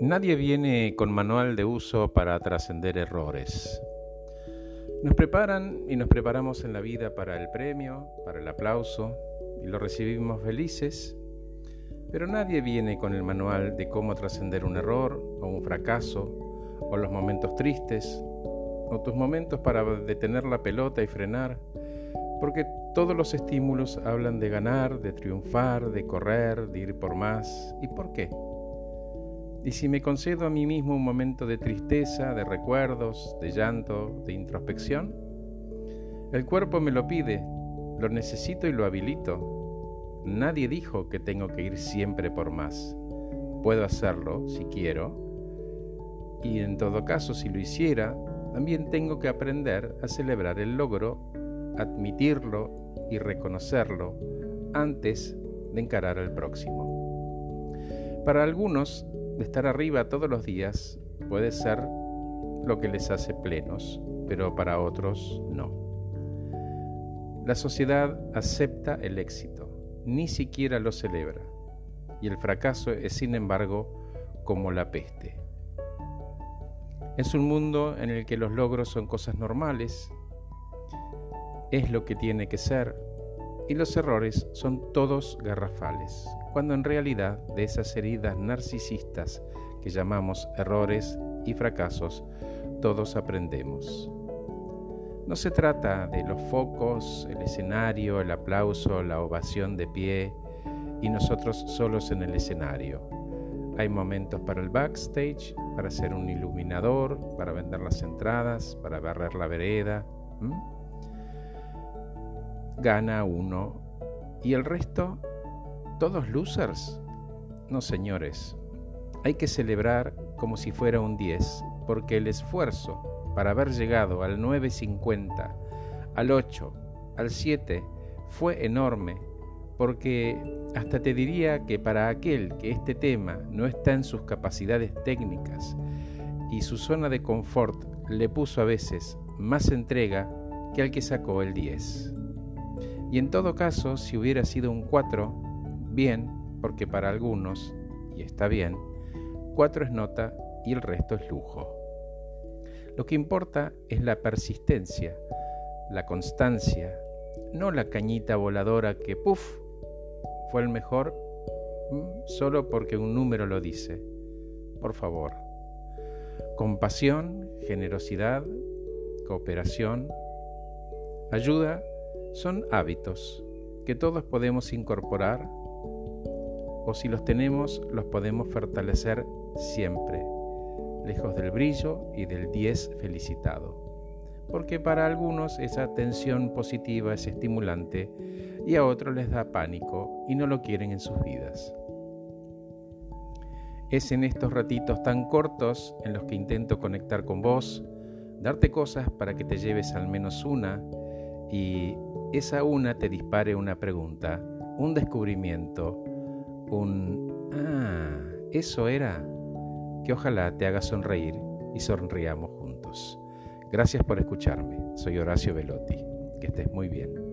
Nadie viene con manual de uso para trascender errores. Nos preparan y nos preparamos en la vida para el premio, para el aplauso, y lo recibimos felices, pero nadie viene con el manual de cómo trascender un error o un fracaso, o los momentos tristes, o tus momentos para detener la pelota y frenar, porque todos los estímulos hablan de ganar, de triunfar, de correr, de ir por más. ¿Y por qué? Y si me concedo a mí mismo un momento de tristeza, de recuerdos, de llanto, de introspección, el cuerpo me lo pide, lo necesito y lo habilito. Nadie dijo que tengo que ir siempre por más. Puedo hacerlo si quiero. Y en todo caso, si lo hiciera, también tengo que aprender a celebrar el logro, admitirlo y reconocerlo antes de encarar al próximo. Para algunos, de estar arriba todos los días puede ser lo que les hace plenos, pero para otros no. La sociedad acepta el éxito, ni siquiera lo celebra, y el fracaso es sin embargo como la peste. Es un mundo en el que los logros son cosas normales, es lo que tiene que ser, y los errores son todos garrafales, cuando en realidad de esas heridas narcisistas que llamamos errores y fracasos, todos aprendemos. No se trata de los focos, el escenario, el aplauso, la ovación de pie y nosotros solos en el escenario. Hay momentos para el backstage, para ser un iluminador, para vender las entradas, para barrer la vereda. Gana uno y el resto ¿Todos losers? No, señores. Hay que celebrar como si fuera un 10, porque el esfuerzo para haber llegado al 9.50, al 8, al 7, fue enorme, porque hasta te diría que para aquel que este tema no está en sus capacidades técnicas y su zona de confort le puso a veces más entrega que al que sacó el 10. Y en todo caso, si hubiera sido un 4, Bien, porque para algunos, y está bien, cuatro es nota y el resto es lujo. Lo que importa es la persistencia, la constancia, no la cañita voladora que, puff, fue el mejor mm, solo porque un número lo dice. Por favor. Compasión, generosidad, cooperación, ayuda son hábitos que todos podemos incorporar o si los tenemos, los podemos fortalecer siempre, lejos del brillo y del 10 felicitado. Porque para algunos esa atención positiva es estimulante y a otros les da pánico y no lo quieren en sus vidas. Es en estos ratitos tan cortos en los que intento conectar con vos, darte cosas para que te lleves al menos una y esa una te dispare una pregunta, un descubrimiento, un ah, eso era, que ojalá te haga sonreír y sonriamos juntos. Gracias por escucharme. Soy Horacio Velotti. Que estés muy bien.